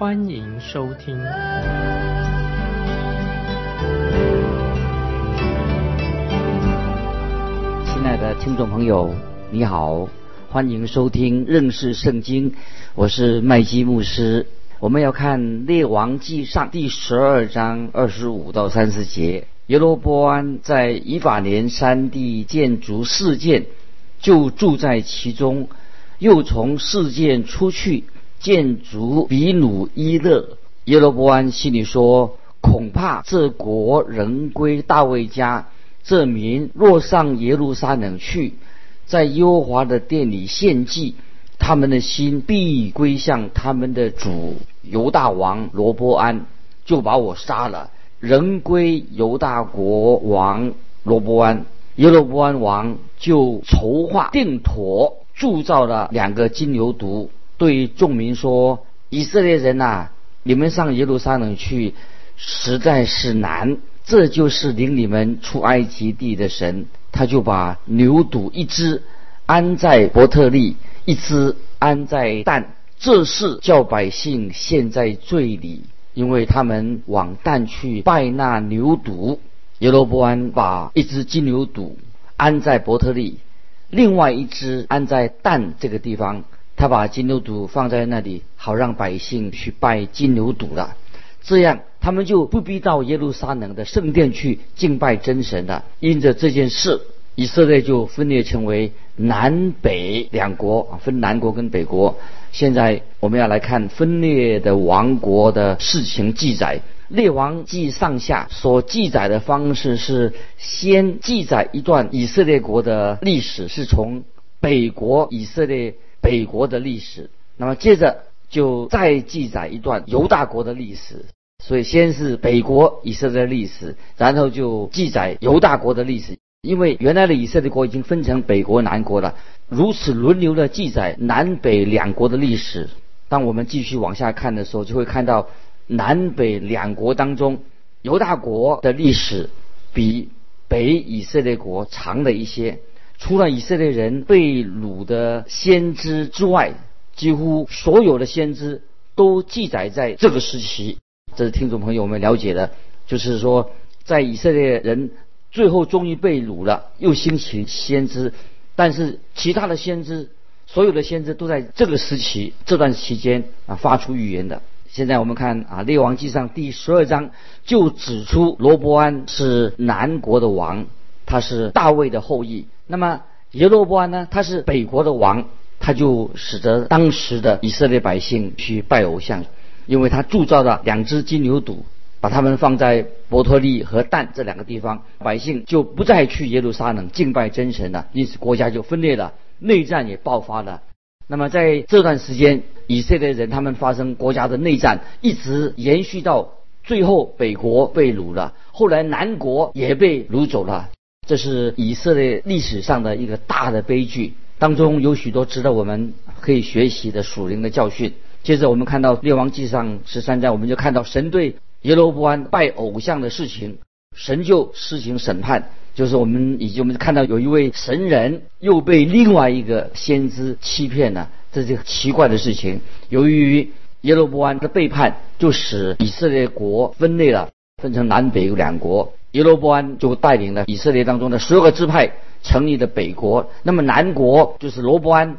欢迎收听。亲爱的听众朋友，你好，欢迎收听认识圣经，我是麦基牧师。我们要看《列王记上》第十二章二十五到三十节。耶罗波安在以法莲山地建筑事件，就住在其中，又从事件出去建筑比努伊勒。耶罗波安心里说：“恐怕这国仍归大卫家，这民若上耶路撒冷去，在耶和华的殿里献祭，他们的心必归向他们的主犹大王罗波安，就把我杀了。”人归犹大国王罗伯安，耶罗伯安王就筹划定妥，铸造了两个金牛犊，对众民说：“以色列人呐，你们上耶路撒冷去，实在是难。这就是领你们出埃及地的神。”他就把牛犊一只安在伯特利，一只安在但，这是叫百姓陷在罪里。因为他们往旦去拜那牛犊，耶罗波安把一只金牛犊安在伯特利，另外一只安在旦这个地方。他把金牛犊放在那里，好让百姓去拜金牛犊了。这样他们就不必到耶路撒冷的圣殿去敬拜真神了。因着这件事，以色列就分裂成为南北两国，分南国跟北国。现在我们要来看分裂的王国的事情记载，《列王记》上下所记载的方式是先记载一段以色列国的历史，是从北国以色列北国的历史，那么接着就再记载一段犹大国的历史。所以先是北国以色列历史，然后就记载犹大国的历史。因为原来的以色列国已经分成北国、南国了，如此轮流的记载南北两国的历史。当我们继续往下看的时候，就会看到南北两国当中，犹大国的历史比北以色列国长了一些。除了以色列人被掳的先知之外，几乎所有的先知都记载在这个时期。这是听众朋友们了解的，就是说在以色列人。最后终于被掳了，又兴起先知，但是其他的先知，所有的先知都在这个时期这段期间啊发出预言的。现在我们看啊《列王记上》第十二章就指出罗伯安是南国的王，他是大卫的后裔。那么耶罗波安呢，他是北国的王，他就使得当时的以色列百姓去拜偶像，因为他铸造了两只金牛犊。把他们放在伯托利和但这两个地方，百姓就不再去耶路撒冷敬拜真神了，因此国家就分裂了，内战也爆发了。那么在这段时间，以色列人他们发生国家的内战，一直延续到最后北国被掳了，后来南国也被掳走了。这是以色列历史上的一个大的悲剧，当中有许多值得我们可以学习的属灵的教训。接着我们看到列王记上十三章，我们就看到神对。耶罗波安拜偶像的事情，神就施行审判。就是我们以及我们看到有一位神人又被另外一个先知欺骗了，这是奇怪的事情。由于耶罗波安的背叛，就使以色列国分裂了，分成南北两国。耶罗波安就带领了以色列当中的十二个支派成立的北国。那么南国就是罗伯安，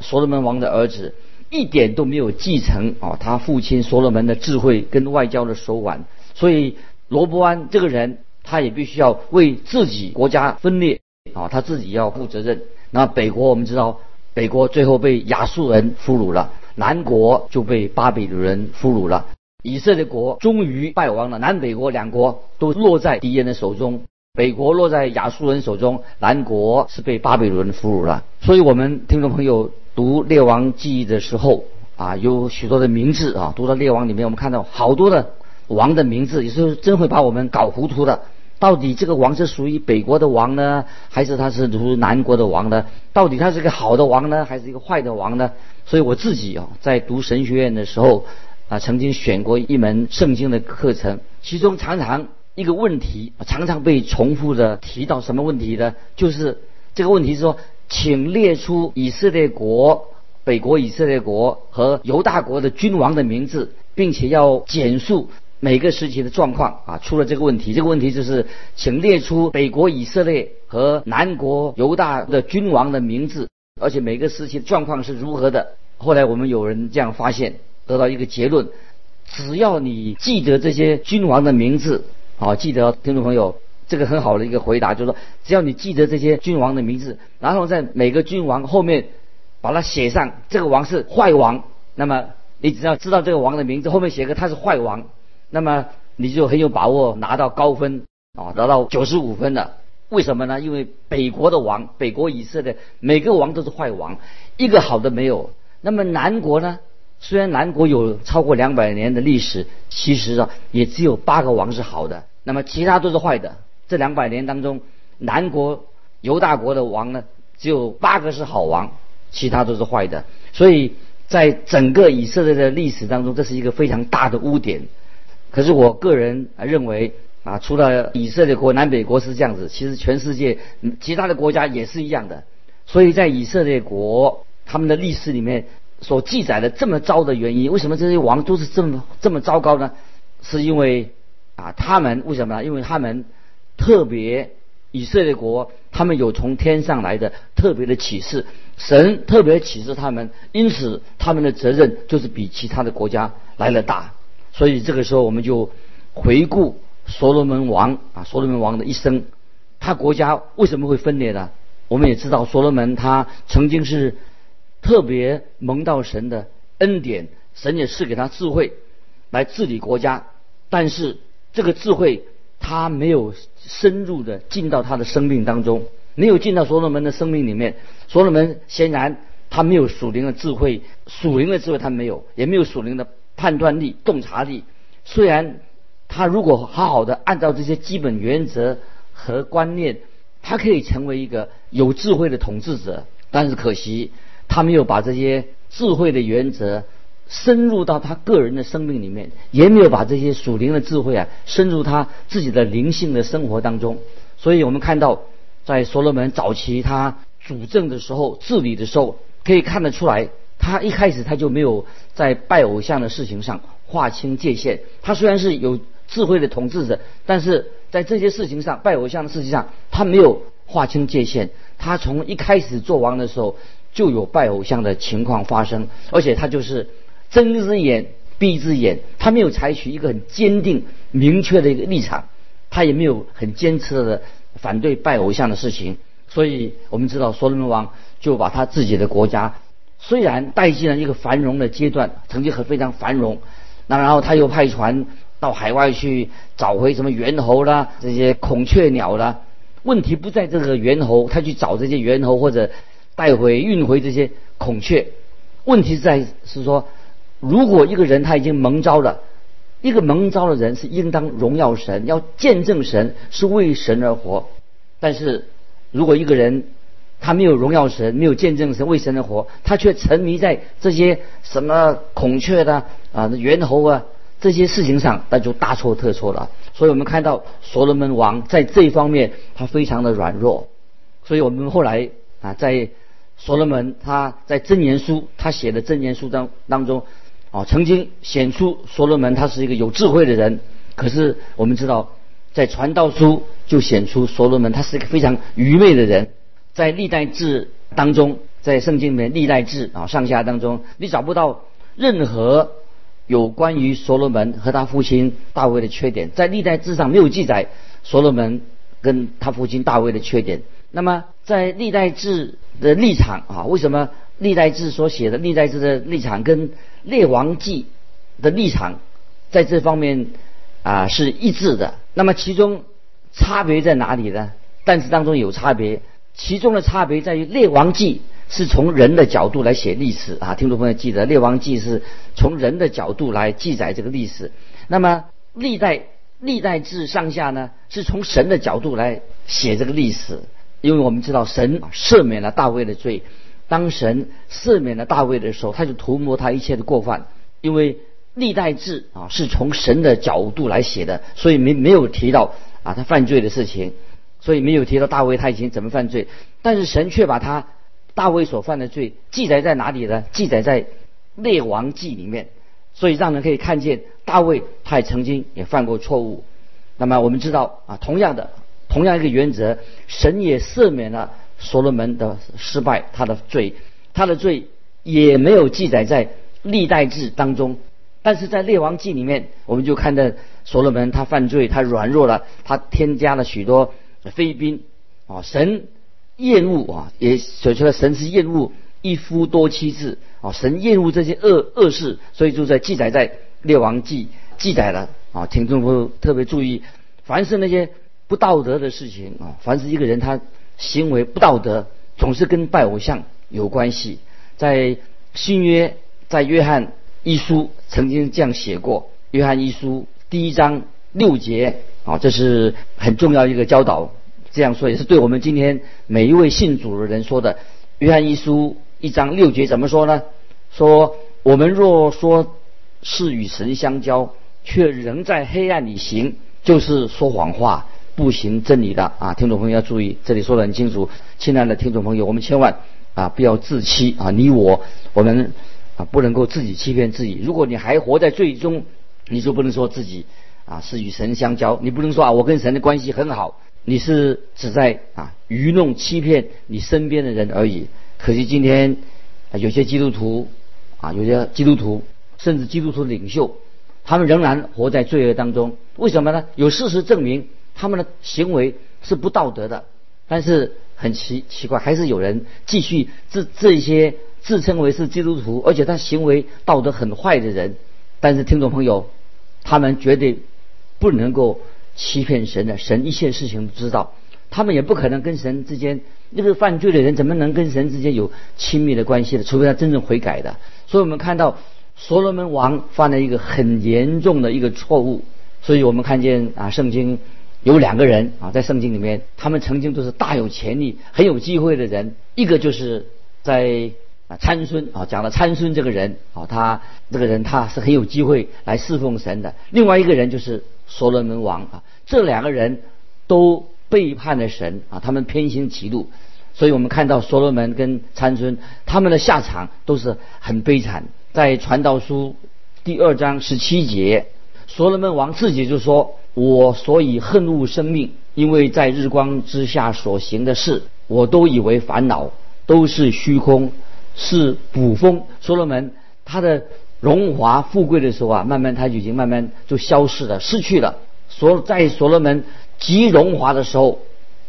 所罗门王的儿子。一点都没有继承啊，他父亲所罗门的智慧跟外交的手腕，所以罗伯安这个人，他也必须要为自己国家分裂啊，他自己要负责任。那北国我们知道，北国最后被亚述人俘虏了，南国就被巴比伦人俘虏了，以色列国终于败亡了，南北国两国都落在敌人的手中，北国落在亚述人手中，南国是被巴比伦俘虏了。所以我们听众朋友。读《列王记》的时候啊，有许多的名字啊。读到《列王》里面，我们看到好多的王的名字，有时候真会把我们搞糊涂了。到底这个王是属于北国的王呢，还是他是属于南国的王呢？到底他是个好的王呢，还是一个坏的王呢？所以我自己啊，在读神学院的时候啊，曾经选过一门圣经的课程，其中常常一个问题常常被重复的提到，什么问题呢？就是这个问题是说，请列出以色列国、北国以色列国和犹大国的君王的名字，并且要简述。每个时期的状况啊，出了这个问题。这个问题就是，请列出北国以色列和南国犹大的君王的名字，而且每个时期的状况是如何的。后来我们有人这样发现，得到一个结论：只要你记得这些君王的名字，好，记得听众朋友，这个很好的一个回答，就是说，只要你记得这些君王的名字，然后在每个君王后面把它写上，这个王是坏王，那么你只要知道这个王的名字，后面写个他是坏王。那么你就很有把握拿到高分啊，拿到九十五分的。为什么呢？因为北国的王，北国以色列每个王都是坏王，一个好的没有。那么南国呢？虽然南国有超过两百年的历史，其实啊也只有八个王是好的，那么其他都是坏的。这两百年当中，南国犹大国的王呢，只有八个是好王，其他都是坏的。所以在整个以色列的历史当中，这是一个非常大的污点。可是我个人认为啊，除了以色列国南北国是这样子，其实全世界其他的国家也是一样的。所以在以色列国他们的历史里面所记载的这么糟的原因，为什么这些王都是这么这么糟糕呢？是因为啊，他们为什么呢？因为他们特别以色列国，他们有从天上来的特别的启示，神特别启示他们，因此他们的责任就是比其他的国家来的大。所以这个时候，我们就回顾所罗门王啊，所罗门王的一生，他国家为什么会分裂呢？我们也知道，所罗门他曾经是特别蒙到神的恩典，神也赐给他智慧来治理国家，但是这个智慧他没有深入的进到他的生命当中，没有进到所罗门的生命里面。所罗门显然他没有属灵的智慧，属灵的智慧他没有，也没有属灵的。判断力、洞察力，虽然他如果好好的按照这些基本原则和观念，他可以成为一个有智慧的统治者，但是可惜他没有把这些智慧的原则深入到他个人的生命里面，也没有把这些属灵的智慧啊深入他自己的灵性的生活当中。所以我们看到，在所罗门早期他主政的时候、治理的时候，可以看得出来。他一开始他就没有在拜偶像的事情上划清界限。他虽然是有智慧的统治者，但是在这些事情上，拜偶像的事情上，他没有划清界限。他从一开始做王的时候就有拜偶像的情况发生，而且他就是睁一只眼闭一只眼，他没有采取一个很坚定明确的一个立场，他也没有很坚持的反对拜偶像的事情。所以我们知道，所罗门王就把他自己的国家。虽然带进了一个繁荣的阶段，曾经很非常繁荣，那然后他又派船到海外去找回什么猿猴啦，这些孔雀鸟啦。问题不在这个猿猴，他去找这些猿猴或者带回运回这些孔雀。问题在是说，如果一个人他已经蒙召了，一个蒙召的人是应当荣耀神，要见证神，是为神而活。但是如果一个人，他没有荣耀神，没有见证神为神而活，他却沉迷在这些什么孔雀的啊、猿猴啊这些事情上，那就大错特错了。所以我们看到所罗门王在这一方面他非常的软弱。所以我们后来啊，在所罗门他在箴言书他写的箴言书当当中啊，曾经显出所罗门他是一个有智慧的人。可是我们知道，在传道书就显出所罗门他是一个非常愚昧的人。在历代志当中，在圣经里面历代志啊上下当中，你找不到任何有关于所罗门和他父亲大卫的缺点，在历代志上没有记载所罗门跟他父亲大卫的缺点。那么在历代志的立场啊，为什么历代志所写的历代志的立场跟列王记的立场在这方面啊是一致的？那么其中差别在哪里呢？但是当中有差别。其中的差别在于，《列王记》是从人的角度来写历史啊，听众朋友记得，《列王记》是从人的角度来记载这个历史。那么，历代历代志上下呢，是从神的角度来写这个历史，因为我们知道神赦免了大卫的罪。当神赦免了大卫的时候，他就涂抹他一切的过犯，因为历代志啊是从神的角度来写的，所以没没有提到啊他犯罪的事情，所以没有提到大卫他以前怎么犯罪，但是神却把他大卫所犯的罪记载在哪里呢？记载在列王记里面，所以让人可以看见大卫他也曾经也犯过错误。那么我们知道啊，同样的同样一个原则，神也赦免了。所罗门的失败，他的罪，他的罪也没有记载在历代志当中，但是在列王记里面，我们就看到所罗门他犯罪，他软弱了，他添加了许多妃嫔啊，神厌恶啊，也写出来神是厌恶一夫多妻制啊，神厌恶这些恶恶事，所以就在记载在列王记记载了啊，听众朋友特别注意，凡是那些不道德的事情啊，凡是一个人他。行为不道德，总是跟拜偶像有关系。在新约，在约翰一书曾经这样写过。约翰一书第一章六节啊，这是很重要一个教导。这样说也是对我们今天每一位信主的人说的。约翰一书一章六节怎么说呢？说我们若说是与神相交，却仍在黑暗里行，就是说谎话。不行真理的啊，听众朋友要注意，这里说的很清楚，亲爱的听众朋友，我们千万啊不要自欺啊，你我我们啊不能够自己欺骗自己。如果你还活在最终，你就不能说自己啊是与神相交，你不能说啊我跟神的关系很好，你是只在啊愚弄欺骗你身边的人而已。可惜今天有些基督徒啊，有些基督徒甚至基督徒领袖，他们仍然活在罪恶当中。为什么呢？有事实证明。他们的行为是不道德的，但是很奇奇怪，还是有人继续这这些自称为是基督徒，而且他行为道德很坏的人。但是听众朋友，他们绝对不能够欺骗神的，神一切事情都知道，他们也不可能跟神之间那个犯罪的人怎么能跟神之间有亲密的关系的？除非他真正悔改的。所以我们看到所罗门王犯了一个很严重的一个错误，所以我们看见啊，圣经。有两个人啊，在圣经里面，他们曾经都是大有潜力、很有机会的人。一个就是在啊参孙啊，讲了参孙这个人啊，他这个人他是很有机会来侍奉神的。另外一个人就是所罗门王啊，这两个人都背叛了神啊，他们偏心歧路，所以我们看到所罗门跟参孙他们的下场都是很悲惨。在传道书第二章十七节，所罗门王自己就说。我所以恨恶生命，因为在日光之下所行的事，我都以为烦恼，都是虚空，是捕风。所罗门他的荣华富贵的时候啊，慢慢他就已经慢慢就消失了，失去了。所在所罗门极荣华的时候，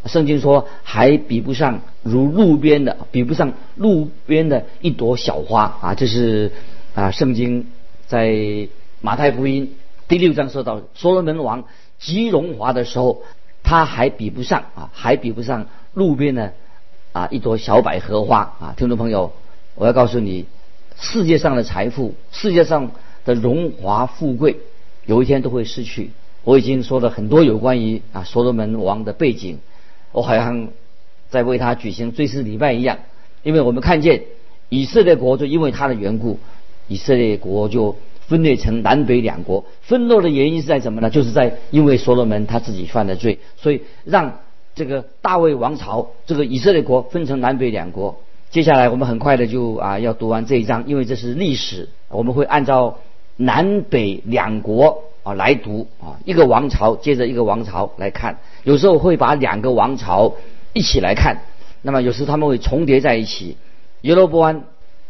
圣经说还比不上如路边的，比不上路边的一朵小花啊！这是啊，圣经在马太福音。第六章说到所罗门王极荣华的时候，他还比不上啊，还比不上路边的啊一朵小百合花啊！听众朋友，我要告诉你，世界上的财富，世界上的荣华富贵，有一天都会失去。我已经说了很多有关于啊所罗门王的背景，我好像在为他举行追思礼拜一样，因为我们看见以色列国就因为他的缘故，以色列国就。分裂成南北两国，分裂的原因是在什么呢？就是在因为所罗门他自己犯的罪，所以让这个大卫王朝这个以色列国分成南北两国。接下来我们很快的就啊要读完这一章，因为这是历史，我们会按照南北两国啊来读啊一个王朝接着一个王朝来看，有时候会把两个王朝一起来看，那么有时他们会重叠在一起。耶罗波安，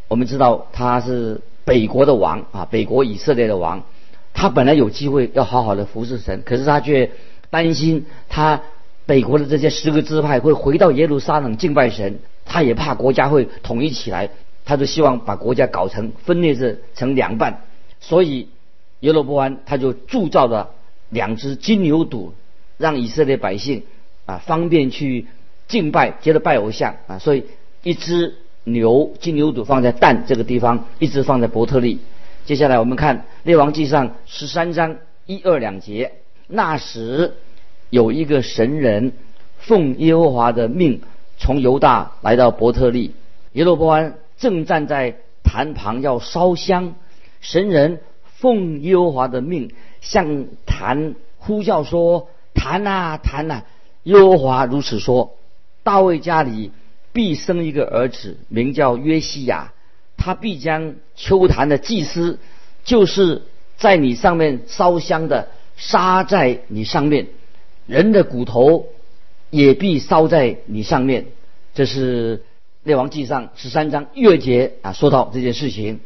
我们知道他是。北国的王啊，北国以色列的王，他本来有机会要好好的服侍神，可是他却担心他北国的这些十个支派会回到耶路撒冷敬拜神，他也怕国家会统一起来，他就希望把国家搞成分裂成成两半，所以耶罗波安他就铸造了两只金牛犊，让以色列百姓啊方便去敬拜，接着拜偶像啊，所以一只。牛金牛犊放在蛋这个地方，一直放在伯特利。接下来我们看列王记上十三章一二两节。那时有一个神人奉耶和华的命从犹大来到伯特利，耶罗波安正站在坛旁要烧香，神人奉耶和华的命向坛呼叫说：“坛啊坛啊！”耶和华如此说：“大卫家里必生一个儿子，名叫约西亚，他必将秋坛的祭司，就是在你上面烧香的。”杀在你上面，人的骨头也必烧在你上面。这是列王记上十三章月节啊，说到这件事情。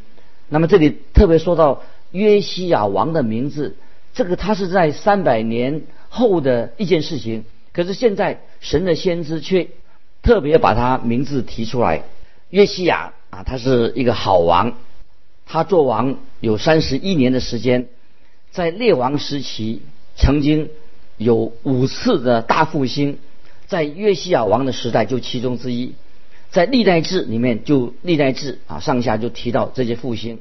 那么这里特别说到约西亚王的名字，这个他是在三百年后的一件事情。可是现在神的先知却特别把他名字提出来。约西亚啊，他是一个好王，他做王有三十一年的时间。在列王时期，曾经有五次的大复兴，在约西亚王的时代就其中之一。在历代志里面，就历代志啊上下就提到这些复兴。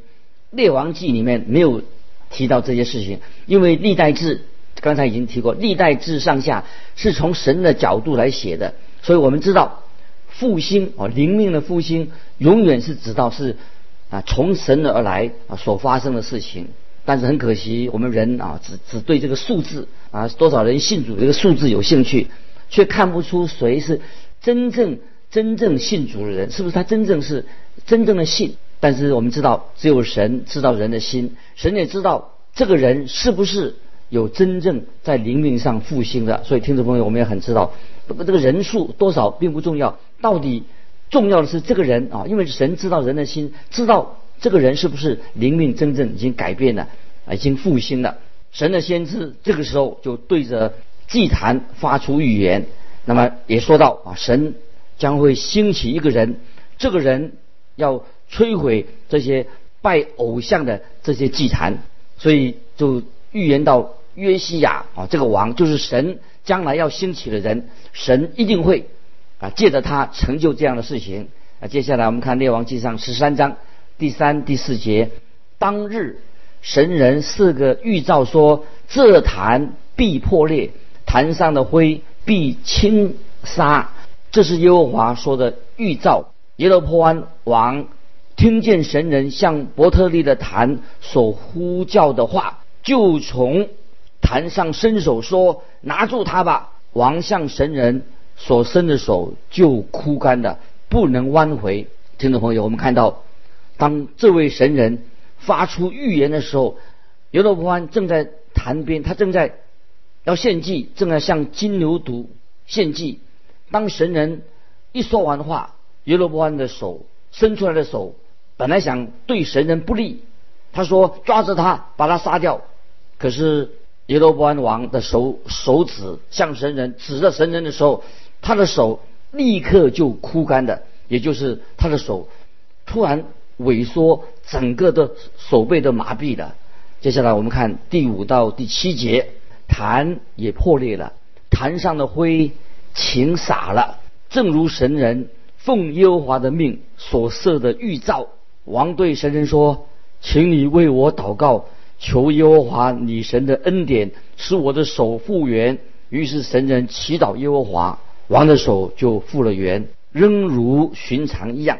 列王记里面没有提到这些事情，因为历代志刚才已经提过，历代志上下是从神的角度来写的，所以我们知道复兴啊灵命的复兴，永远是指到是啊从神而来啊所发生的事情。但是很可惜，我们人啊，只只对这个数字啊，多少人信主这个数字有兴趣，却看不出谁是真正真正信主的人，是不是他真正是真正的信？但是我们知道，只有神知道人的心，神也知道这个人是不是有真正在灵命上复兴的。所以，听众朋友，我们也很知道，这个人数多少并不重要，到底重要的是这个人啊，因为神知道人的心，知道。这个人是不是灵命真正已经改变了，已经复兴了？神的先知这个时候就对着祭坛发出预言，那么也说到啊，神将会兴起一个人，这个人要摧毁这些拜偶像的这些祭坛，所以就预言到约西亚啊，这个王就是神将来要兴起的人，神一定会啊借着他成就这样的事情。啊，接下来我们看列王记上十三章。第三、第四节，当日神人四个预兆说：这坛必破裂，坛上的灰必倾沙。这是耶和华说的预兆。耶罗波安王听见神人向伯特利的坛所呼叫的话，就从坛上伸手说：“拿住他吧！”王向神人所伸的手就枯干了，不能弯回。听众朋友，我们看到。当这位神人发出预言的时候，耶罗波安正在坛边，他正在要献祭，正在向金牛犊献祭。当神人一说完话，耶罗波安的手伸出来的手，本来想对神人不利，他说抓着他把他杀掉。可是耶罗波安王的手手指向神人指着神人的时候，他的手立刻就枯干的，也就是他的手突然。萎缩，整个的手背都麻痹了。接下来我们看第五到第七节，坛也破裂了，坛上的灰倾洒了，正如神人奉耶和华的命所设的预兆。王对神人说：“请你为我祷告，求耶和华你神的恩典，使我的手复原。”于是神人祈祷耶和华，王的手就复了原，仍如寻常一样。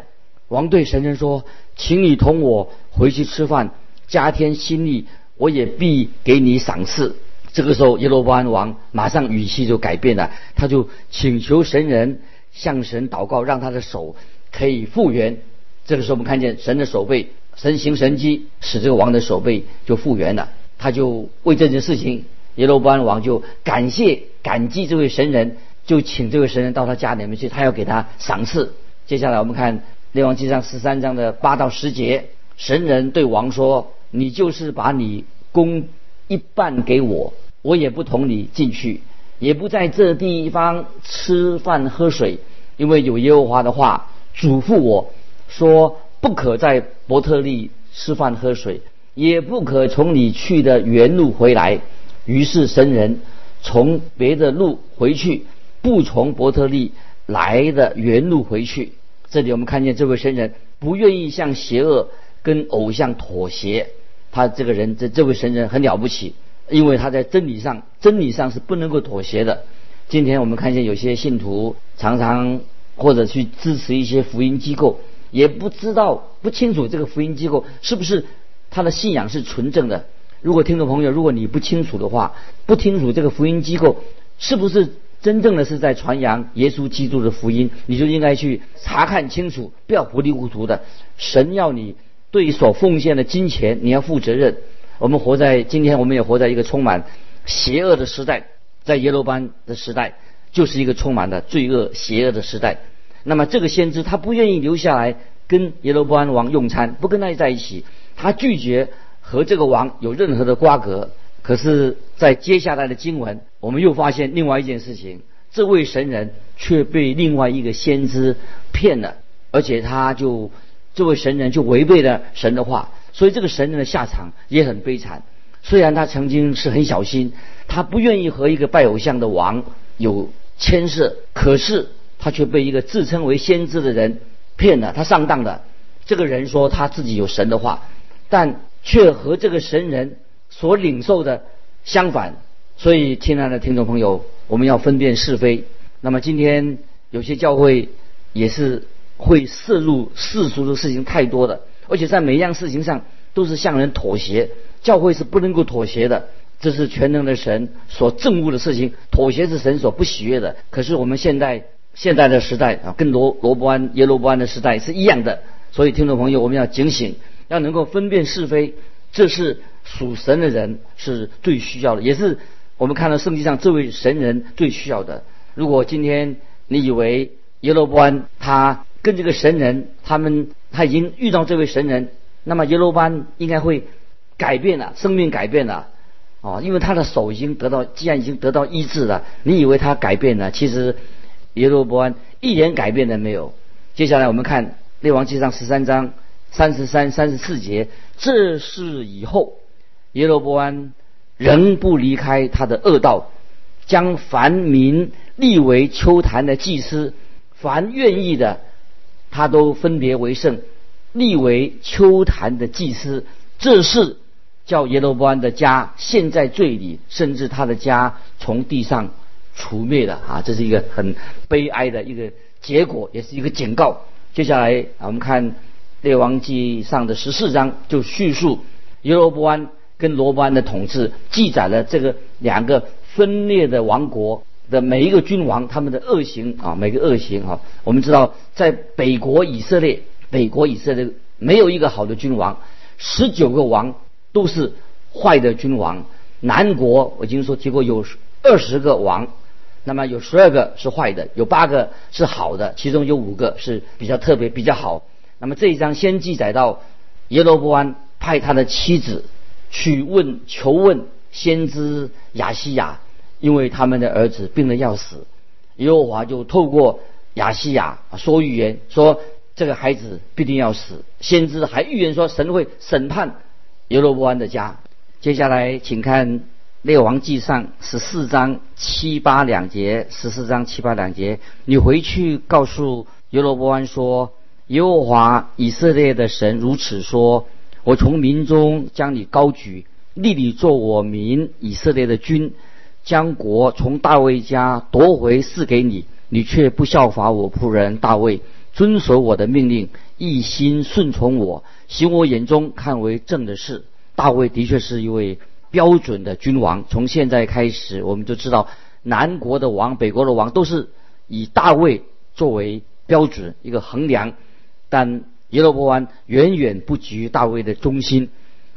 王对神人说。请你同我回去吃饭，加添心力，我也必给你赏赐。这个时候，耶罗波安王马上语气就改变了，他就请求神人向神祷告，让他的手可以复原。这个时候，我们看见神的手背神行神迹，使这个王的手背就复原了。他就为这件事情，耶罗波安王就感谢感激这位神人，就请这位神人到他家里面去，他要给他赏赐。接下来，我们看。列王记上十三章的八到十节，神人对王说：“你就是把你宫一半给我，我也不同你进去，也不在这地方吃饭喝水，因为有耶和华的话嘱咐我说，不可在伯特利吃饭喝水，也不可从你去的原路回来。于是神人从别的路回去，不从伯特利来的原路回去。”这里我们看见这位神人不愿意向邪恶跟偶像妥协，他这个人这这位神人很了不起，因为他在真理上，真理上是不能够妥协的。今天我们看见有些信徒常常或者去支持一些福音机构，也不知道不清楚这个福音机构是不是他的信仰是纯正的。如果听众朋友，如果你不清楚的话，不清楚这个福音机构是不是真正的是在传扬耶稣基督的福音，你就应该去查看清楚，不要糊里糊涂的。神要你对所奉献的金钱，你要负责任。我们活在今天，我们也活在一个充满邪恶的时代，在耶罗班的时代，就是一个充满的罪恶、邪恶的时代。那么这个先知他不愿意留下来跟耶罗波安王用餐，不跟他在一起，他拒绝。和这个王有任何的瓜葛，可是，在接下来的经文，我们又发现另外一件事情：这位神人却被另外一个先知骗了，而且他就这位神人就违背了神的话，所以这个神人的下场也很悲惨。虽然他曾经是很小心，他不愿意和一个拜偶像的王有牵涉，可是他却被一个自称为先知的人骗了，他上当了。这个人说他自己有神的话，但。却和这个神人所领受的相反，所以亲爱的听众朋友，我们要分辨是非。那么今天有些教会也是会涉入世俗的事情太多的，而且在每一样事情上都是向人妥协。教会是不能够妥协的，这是全能的神所憎恶的事情。妥协是神所不喜悦的。可是我们现在现在的时代啊，跟罗罗伯安耶罗伯安的时代是一样的。所以听众朋友，我们要警醒。要能够分辨是非，这是属神的人是最需要的，也是我们看到圣经上这位神人最需要的。如果今天你以为耶罗伯安他跟这个神人，他们他已经遇到这位神人，那么耶罗伯安应该会改变了，生命改变了，哦，因为他的手已经得到，既然已经得到医治了，你以为他改变了，其实耶罗波安一点改变都没有。接下来我们看列王纪上十三章。三十三、三十四节，这是以后耶罗波安仍不离开他的恶道，将凡民立为秋坛的祭司，凡愿意的，他都分别为圣，立为秋坛的祭司。这是叫耶罗波安的家陷在罪里，甚至他的家从地上除灭了啊！这是一个很悲哀的一个结果，也是一个警告。接下来啊，我们看。列王记上的十四章就叙述耶罗波安跟罗波安的统治，记载了这个两个分裂的王国的每一个君王他们的恶行啊，每个恶行啊。我们知道，在北国以色列，北国以色列没有一个好的君王，十九个王都是坏的君王。南国我已经说提过有二十个王，那么有十二个是坏的，有八个是好的，其中有五个是比较特别比较好。那么这一章先记载到耶罗波安派他的妻子去问求问先知亚西亚，因为他们的儿子病得要死，耶和华就透过亚西亚说预言，说这个孩子必定要死。先知还预言说神会审判耶罗波安的家。接下来请看列王记上十四章七八两节，十四章七八两节，你回去告诉耶罗波安说。耶和华以色列的神如此说：“我从民中将你高举，立你做我民以色列的君，将国从大卫家夺回赐给你。你却不效法我仆人大卫，遵守我的命令，一心顺从我，行我眼中看为正的事。大卫的确是一位标准的君王。从现在开始，我们就知道南国的王、北国的王都是以大卫作为标准一个衡量。”但耶罗波安远远不及大卫的忠心，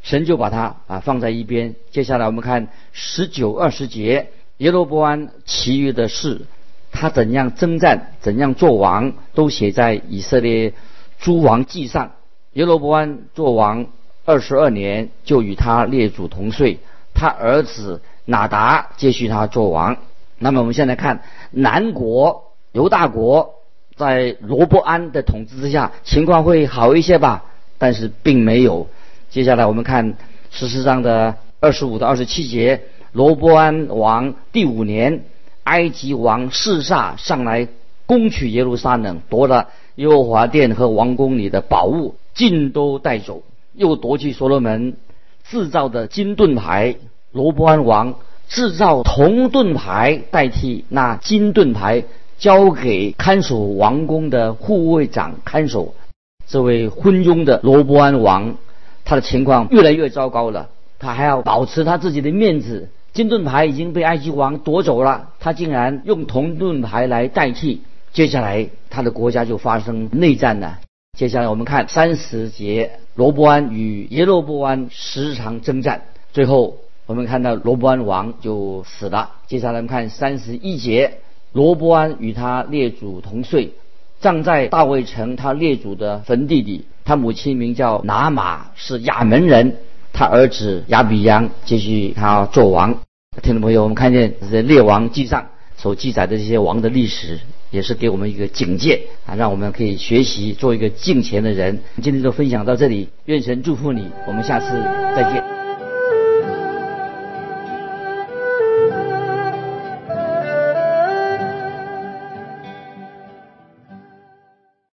神就把他啊放在一边。接下来我们看十九二十节，耶罗波安其余的事，他怎样征战，怎样做王，都写在以色列诸王记上。耶罗波安做王二十二年，就与他列祖同岁，他儿子哪达接续他做王。那么我们现在看南国犹大国。在罗伯安的统治之下，情况会好一些吧？但是并没有。接下来我们看十四章的二十五到二十七节：罗伯安王第五年，埃及王示萨上来攻取耶路撒冷，夺了耶和华殿和王宫里的宝物，尽都带走，又夺去所罗门制造的金盾牌，罗伯安王制造铜盾牌代替那金盾牌，交给看守王宫的护卫长看守。这位昏庸的罗伯安王，他的情况越来越糟糕了。他还要保持他自己的面子。金盾牌已经被埃及王夺走了，他竟然用铜盾牌来代替。接下来，他的国家就发生内战了。接下来，我们看三十节，罗伯安与耶罗伯安时常征战，最后我们看到罗伯安王就死了。接下来，我们看三十一节，罗伯安与他列祖同岁。葬在大卫城他列祖的坟地里。他母亲名叫拿玛，是亚门人。他儿子亚比央继续他做王。听众朋友，我们看见在列王记上所记载的这些王的历史，也是给我们一个警戒啊，让我们可以学习做一个敬虔的人。今天就分享到这里，愿神祝福你，我们下次再见。